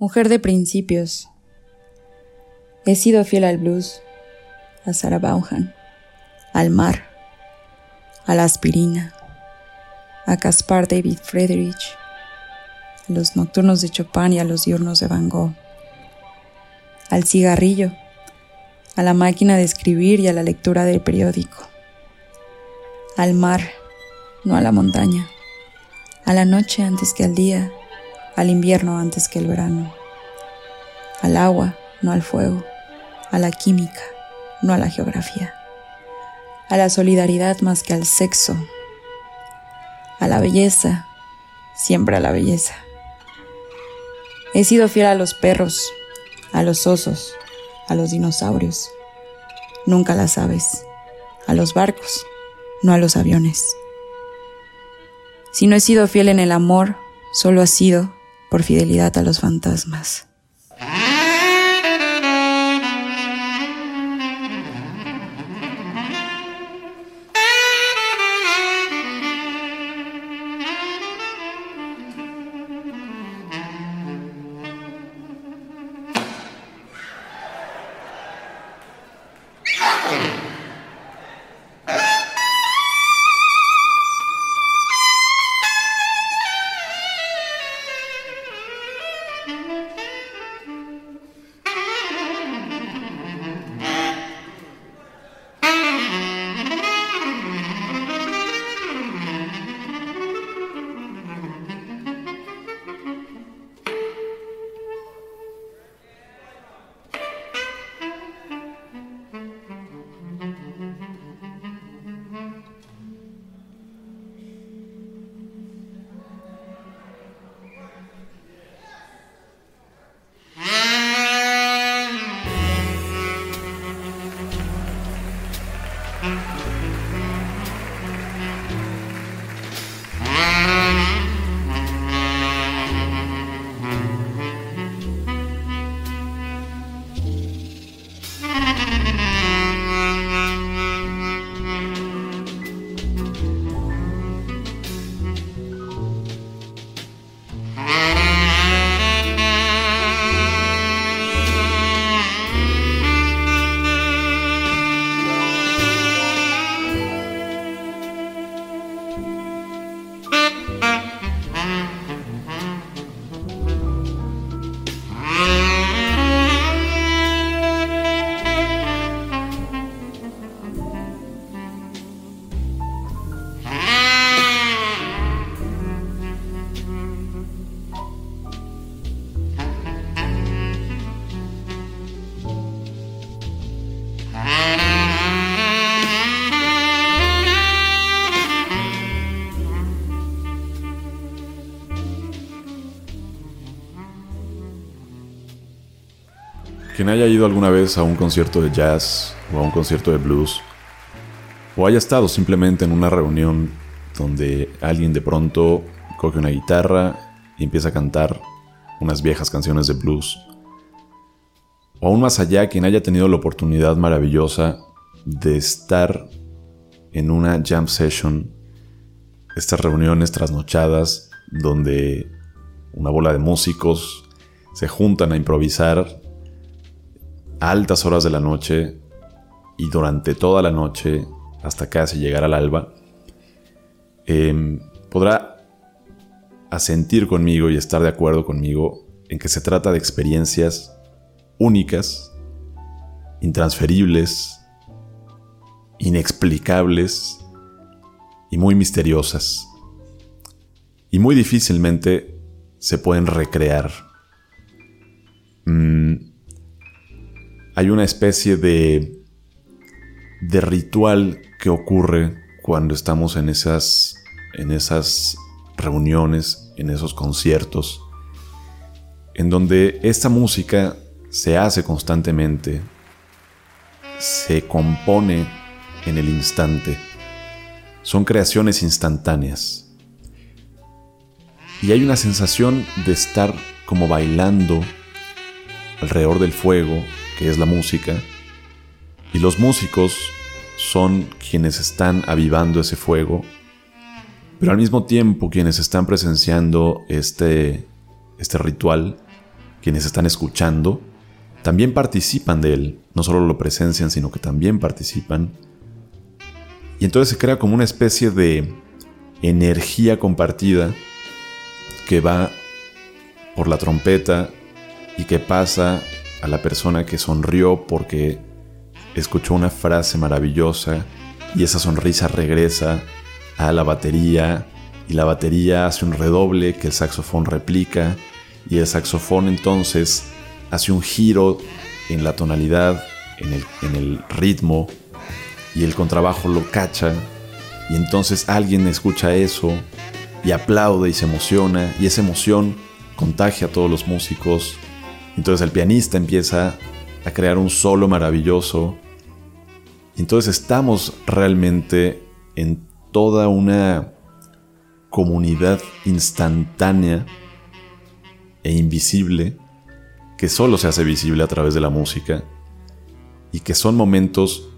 Mujer de principios. He sido fiel al blues, a Sarah Vaughan, al mar, a la aspirina, a Caspar David Friedrich, a los nocturnos de Chopin y a los diurnos de Van Gogh, al cigarrillo, a la máquina de escribir y a la lectura del periódico, al mar, no a la montaña, a la noche antes que al día, al invierno antes que el verano, al agua, no al fuego, a la química, no a la geografía, a la solidaridad más que al sexo, a la belleza, siempre a la belleza. He sido fiel a los perros, a los osos, a los dinosaurios, nunca a las aves, a los barcos, no a los aviones. Si no he sido fiel en el amor, solo ha sido por fidelidad a los fantasmas. Quien haya ido alguna vez a un concierto de jazz o a un concierto de blues, o haya estado simplemente en una reunión donde alguien de pronto coge una guitarra y empieza a cantar unas viejas canciones de blues, o aún más allá, quien haya tenido la oportunidad maravillosa de estar en una jam session, estas reuniones trasnochadas donde una bola de músicos se juntan a improvisar altas horas de la noche y durante toda la noche hasta casi llegar al alba, em, podrá asentir conmigo y estar de acuerdo conmigo en que se trata de experiencias únicas, intransferibles, inexplicables y muy misteriosas. Y muy difícilmente se pueden recrear. Mm, hay una especie de, de ritual que ocurre cuando estamos en esas, en esas reuniones, en esos conciertos, en donde esta música se hace constantemente, se compone en el instante, son creaciones instantáneas. Y hay una sensación de estar como bailando alrededor del fuego, que es la música, y los músicos son quienes están avivando ese fuego, pero al mismo tiempo quienes están presenciando este, este ritual quienes están escuchando, también participan de él, no solo lo presencian, sino que también participan. Y entonces se crea como una especie de energía compartida que va por la trompeta y que pasa a la persona que sonrió porque escuchó una frase maravillosa y esa sonrisa regresa a la batería y la batería hace un redoble que el saxofón replica y el saxofón entonces hace un giro en la tonalidad, en el, en el ritmo y el contrabajo lo cacha y entonces alguien escucha eso y aplaude y se emociona y esa emoción contagia a todos los músicos. Entonces el pianista empieza a crear un solo maravilloso. Entonces estamos realmente en toda una comunidad instantánea e invisible que solo se hace visible a través de la música y que son momentos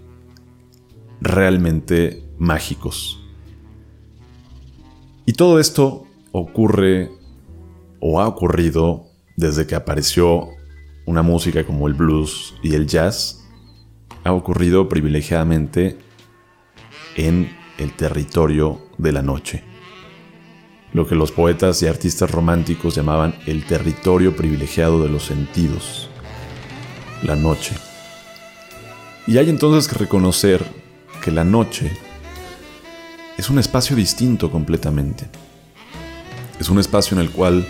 realmente mágicos. Y todo esto ocurre o ha ocurrido desde que apareció una música como el blues y el jazz, ha ocurrido privilegiadamente en el territorio de la noche. Lo que los poetas y artistas románticos llamaban el territorio privilegiado de los sentidos, la noche. Y hay entonces que reconocer que la noche es un espacio distinto completamente. Es un espacio en el cual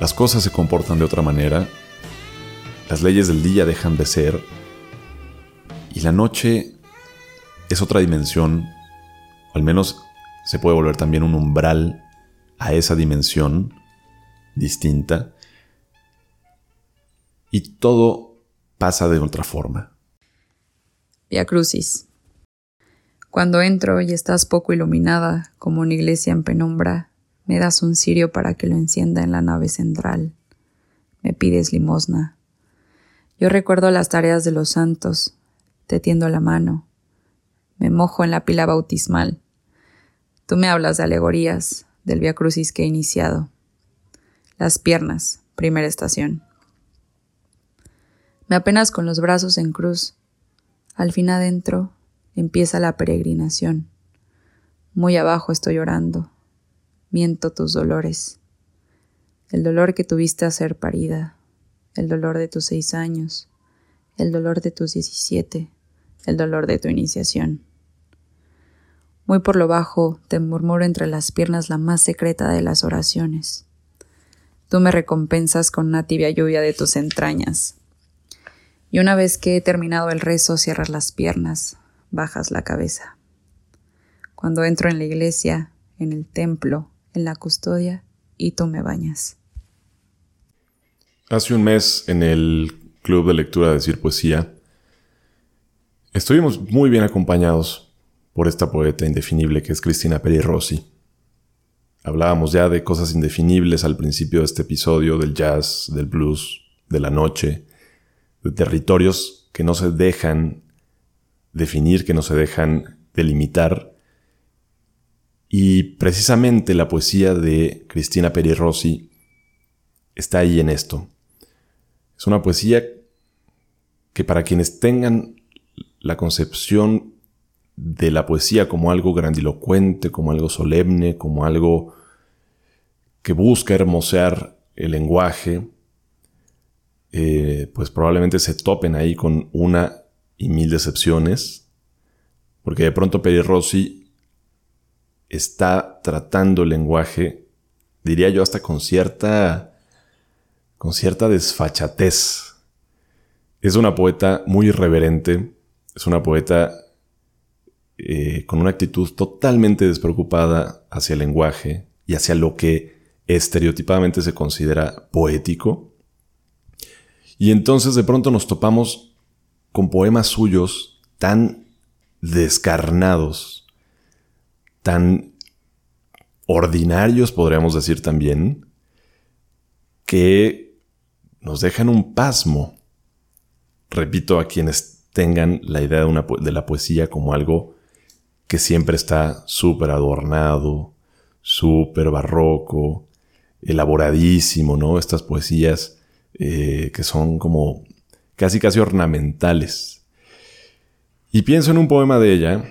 las cosas se comportan de otra manera, las leyes del día dejan de ser, y la noche es otra dimensión, al menos se puede volver también un umbral a esa dimensión distinta, y todo pasa de otra forma. Via Crucis. Cuando entro y estás poco iluminada, como una iglesia en penumbra, me das un cirio para que lo encienda en la nave central. Me pides limosna. Yo recuerdo las tareas de los santos, te tiendo la mano. Me mojo en la pila bautismal. Tú me hablas de alegorías, del Via Crucis que he iniciado. Las piernas, primera estación. Me apenas con los brazos en cruz. Al fin adentro, empieza la peregrinación. Muy abajo estoy llorando, miento tus dolores, el dolor que tuviste a ser parida, el dolor de tus seis años, el dolor de tus diecisiete, el dolor de tu iniciación. Muy por lo bajo te murmuro entre las piernas la más secreta de las oraciones. Tú me recompensas con una tibia lluvia de tus entrañas. Y una vez que he terminado el rezo, cierras las piernas, bajas la cabeza. Cuando entro en la iglesia, en el templo, en la custodia, y tú me bañas. Hace un mes, en el Club de Lectura de Decir Poesía, estuvimos muy bien acompañados por esta poeta indefinible que es Cristina Peri Rossi. Hablábamos ya de cosas indefinibles al principio de este episodio, del jazz, del blues, de la noche, de territorios que no se dejan definir, que no se dejan delimitar. Y precisamente la poesía de Cristina Peri Rossi está ahí en esto. Es una poesía que para quienes tengan la concepción de la poesía como algo grandilocuente, como algo solemne, como algo que busca hermosear el lenguaje, eh, pues probablemente se topen ahí con una y mil decepciones, porque de pronto Peri Rossi está tratando el lenguaje, diría yo, hasta con cierta, con cierta desfachatez. Es una poeta muy irreverente, es una poeta eh, con una actitud totalmente despreocupada hacia el lenguaje y hacia lo que estereotipadamente se considera poético. Y entonces de pronto nos topamos con poemas suyos tan descarnados, tan ordinarios, podríamos decir también, que nos dejan un pasmo. Repito, a quienes tengan la idea de, de la poesía como algo que siempre está súper adornado, súper barroco, elaboradísimo, ¿no? Estas poesías eh, que son como casi casi ornamentales. Y pienso en un poema de ella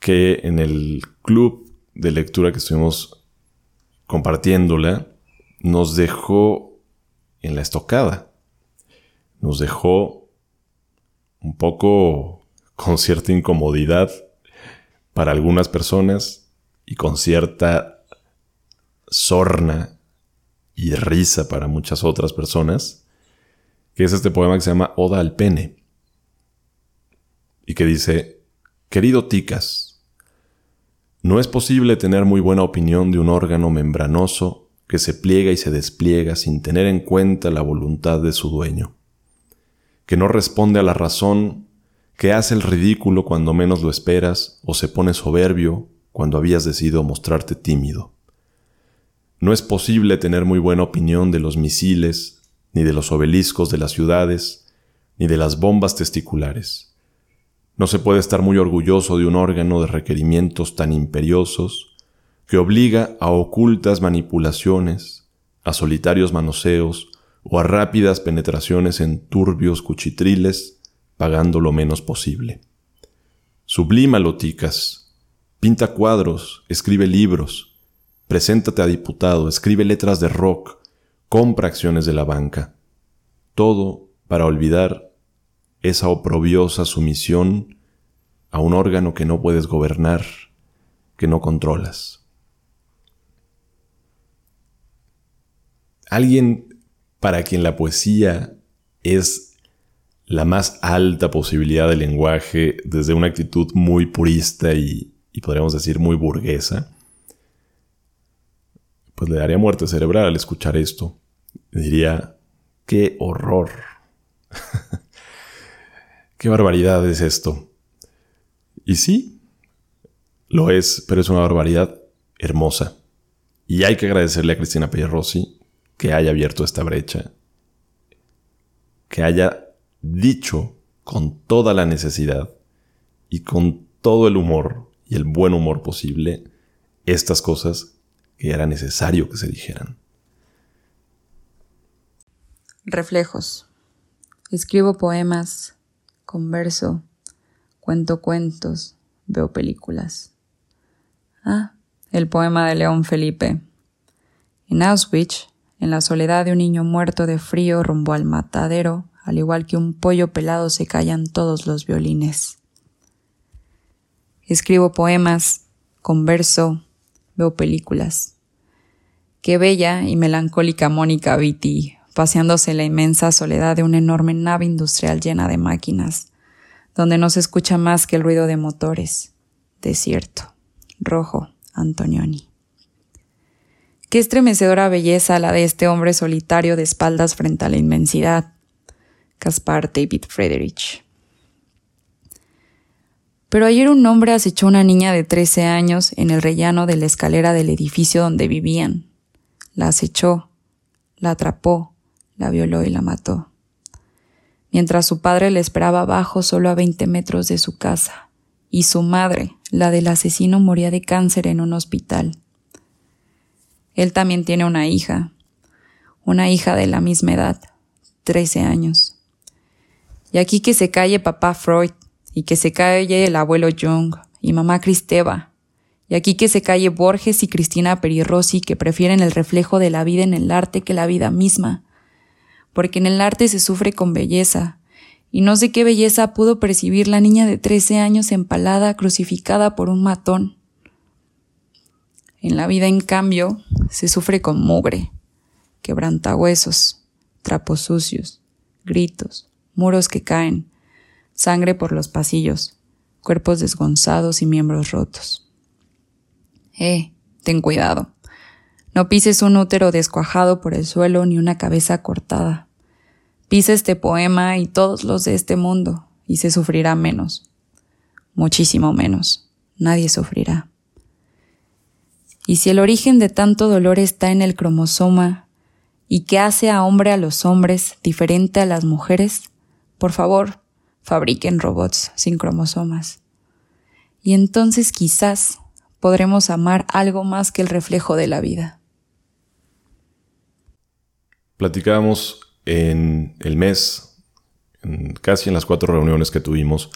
que en el club de lectura que estuvimos compartiéndola nos dejó en la estocada. Nos dejó un poco con cierta incomodidad para algunas personas y con cierta sorna y risa para muchas otras personas, que es este poema que se llama Oda al pene, y que dice, querido Ticas, no es posible tener muy buena opinión de un órgano membranoso que se pliega y se despliega sin tener en cuenta la voluntad de su dueño, que no responde a la razón, que hace el ridículo cuando menos lo esperas o se pone soberbio cuando habías decidido mostrarte tímido. No es posible tener muy buena opinión de los misiles, ni de los obeliscos de las ciudades, ni de las bombas testiculares. No se puede estar muy orgulloso de un órgano de requerimientos tan imperiosos que obliga a ocultas manipulaciones, a solitarios manoseos o a rápidas penetraciones en turbios cuchitriles, pagando lo menos posible. Sublímalo, ticas. Pinta cuadros, escribe libros, Preséntate a diputado, escribe letras de rock, compra acciones de la banca. Todo para olvidar esa oprobiosa sumisión a un órgano que no puedes gobernar, que no controlas. Alguien para quien la poesía es la más alta posibilidad de lenguaje desde una actitud muy purista y, y podríamos decir muy burguesa, pues le daría muerte cerebral al escuchar esto. diría, qué horror. qué barbaridad es esto. Y sí, lo es, pero es una barbaridad hermosa. Y hay que agradecerle a Cristina Rossi que haya abierto esta brecha, que haya dicho con toda la necesidad y con todo el humor y el buen humor posible estas cosas que era necesario que se dijeran. Reflejos. Escribo poemas, converso, cuento cuentos, veo películas. Ah, el poema de León Felipe. En Auschwitz, en la soledad de un niño muerto de frío rumbo al matadero, al igual que un pollo pelado se callan todos los violines. Escribo poemas, converso, veo películas. Qué bella y melancólica Mónica Vitti, paseándose en la inmensa soledad de una enorme nave industrial llena de máquinas, donde no se escucha más que el ruido de motores. Desierto. Rojo. Antonioni. Qué estremecedora belleza la de este hombre solitario de espaldas frente a la inmensidad. Caspar David Friedrich. Pero ayer un hombre acechó a una niña de 13 años en el rellano de la escalera del edificio donde vivían. La acechó, la atrapó, la violó y la mató. Mientras su padre le esperaba abajo solo a 20 metros de su casa, y su madre, la del asesino, moría de cáncer en un hospital. Él también tiene una hija, una hija de la misma edad, 13 años. Y aquí que se calle papá Freud, y que se calle el abuelo Jung y mamá Cristeva. Y aquí que se calle Borges y Cristina Perirossi que prefieren el reflejo de la vida en el arte que la vida misma. Porque en el arte se sufre con belleza, y no sé qué belleza pudo percibir la niña de trece años empalada, crucificada por un matón. En la vida, en cambio, se sufre con mugre, quebrantahuesos, trapos sucios, gritos, muros que caen, sangre por los pasillos, cuerpos desgonzados y miembros rotos. Eh, ten cuidado. No pises un útero descuajado por el suelo ni una cabeza cortada. Pisa este poema y todos los de este mundo, y se sufrirá menos. Muchísimo menos. Nadie sufrirá. Y si el origen de tanto dolor está en el cromosoma, y que hace a hombre a los hombres diferente a las mujeres, por favor, fabriquen robots sin cromosomas. Y entonces quizás podremos amar algo más que el reflejo de la vida. Platicábamos en el mes, casi en las cuatro reuniones que tuvimos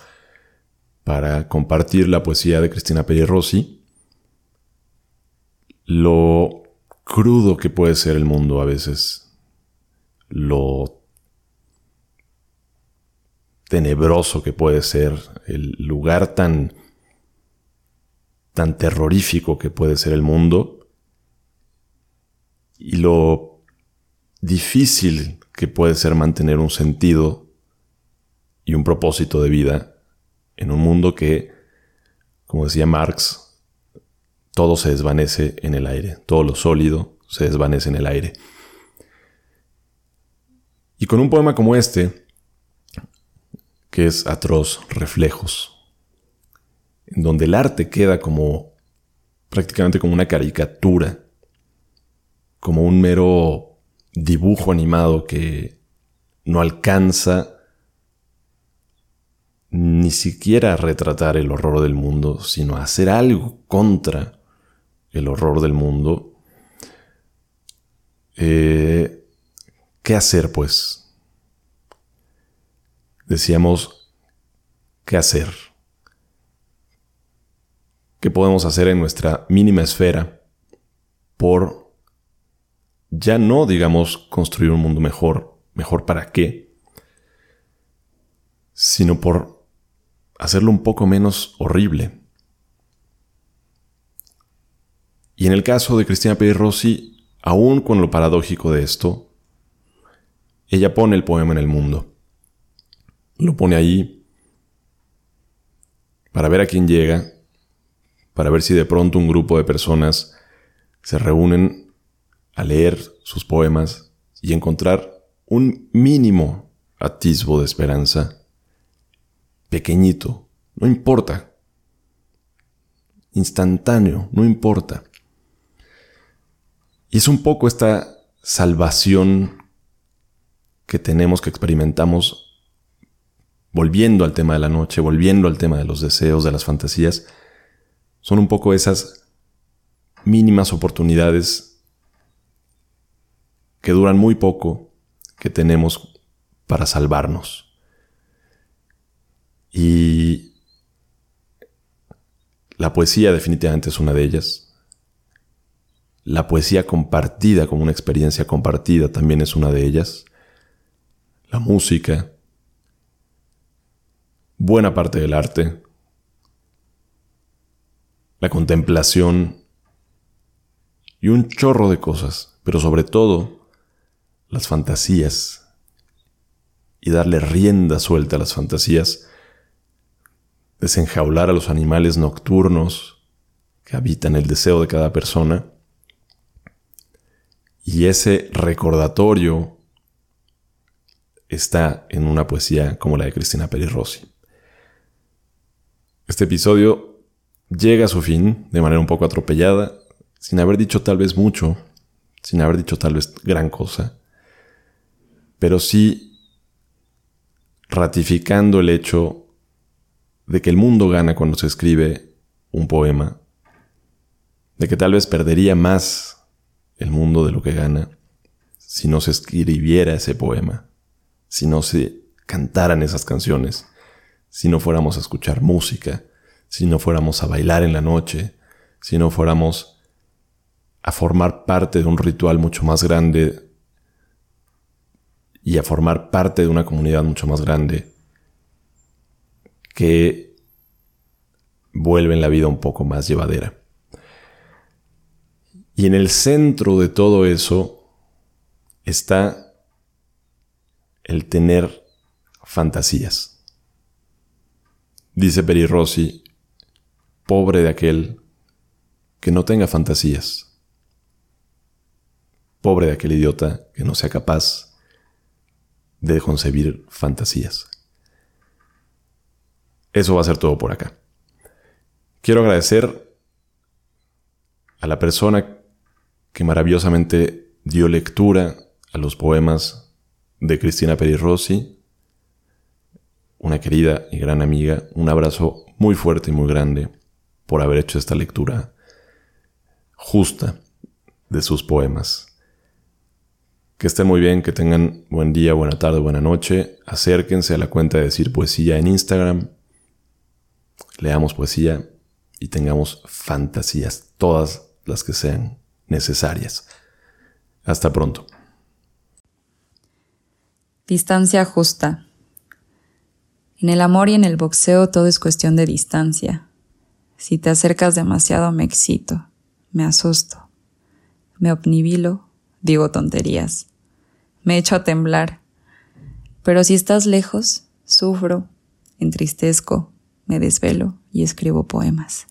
para compartir la poesía de Cristina Peri Rossi, lo crudo que puede ser el mundo a veces, lo tenebroso que puede ser, el lugar tan tan terrorífico que puede ser el mundo y lo difícil que puede ser mantener un sentido y un propósito de vida en un mundo que, como decía Marx, todo se desvanece en el aire, todo lo sólido se desvanece en el aire. Y con un poema como este, que es Atroz Reflejos, en donde el arte queda como prácticamente como una caricatura, como un mero dibujo animado que no alcanza ni siquiera a retratar el horror del mundo, sino a hacer algo contra el horror del mundo. Eh, ¿Qué hacer, pues? Decíamos, ¿qué hacer? ¿Qué podemos hacer en nuestra mínima esfera por ya no, digamos, construir un mundo mejor, mejor para qué, sino por hacerlo un poco menos horrible. Y en el caso de Cristina Pérez Rossi, aún con lo paradójico de esto, ella pone el poema en el mundo. Lo pone ahí para ver a quién llega para ver si de pronto un grupo de personas se reúnen a leer sus poemas y encontrar un mínimo atisbo de esperanza, pequeñito, no importa, instantáneo, no importa. Y es un poco esta salvación que tenemos, que experimentamos, volviendo al tema de la noche, volviendo al tema de los deseos, de las fantasías, son un poco esas mínimas oportunidades que duran muy poco que tenemos para salvarnos. Y la poesía definitivamente es una de ellas. La poesía compartida como una experiencia compartida también es una de ellas. La música. Buena parte del arte la contemplación y un chorro de cosas, pero sobre todo las fantasías y darle rienda suelta a las fantasías, desenjaular a los animales nocturnos que habitan el deseo de cada persona y ese recordatorio está en una poesía como la de Cristina Peri Rossi. Este episodio llega a su fin de manera un poco atropellada, sin haber dicho tal vez mucho, sin haber dicho tal vez gran cosa, pero sí ratificando el hecho de que el mundo gana cuando se escribe un poema, de que tal vez perdería más el mundo de lo que gana si no se escribiera ese poema, si no se cantaran esas canciones, si no fuéramos a escuchar música, si no fuéramos a bailar en la noche, si no fuéramos a formar parte de un ritual mucho más grande y a formar parte de una comunidad mucho más grande que vuelven la vida un poco más llevadera. Y en el centro de todo eso está el tener fantasías. Dice Peri Rossi Pobre de aquel que no tenga fantasías. Pobre de aquel idiota que no sea capaz de concebir fantasías. Eso va a ser todo por acá. Quiero agradecer a la persona que maravillosamente dio lectura a los poemas de Cristina Peri Rossi, una querida y gran amiga. Un abrazo muy fuerte y muy grande por haber hecho esta lectura justa de sus poemas. Que estén muy bien, que tengan buen día, buena tarde, buena noche. Acérquense a la cuenta de Decir Poesía en Instagram. Leamos poesía y tengamos fantasías, todas las que sean necesarias. Hasta pronto. Distancia justa. En el amor y en el boxeo todo es cuestión de distancia. Si te acercas demasiado me excito, me asusto, me obnibilo, digo tonterías me echo a temblar. Pero si estás lejos, sufro, entristezco, me desvelo y escribo poemas.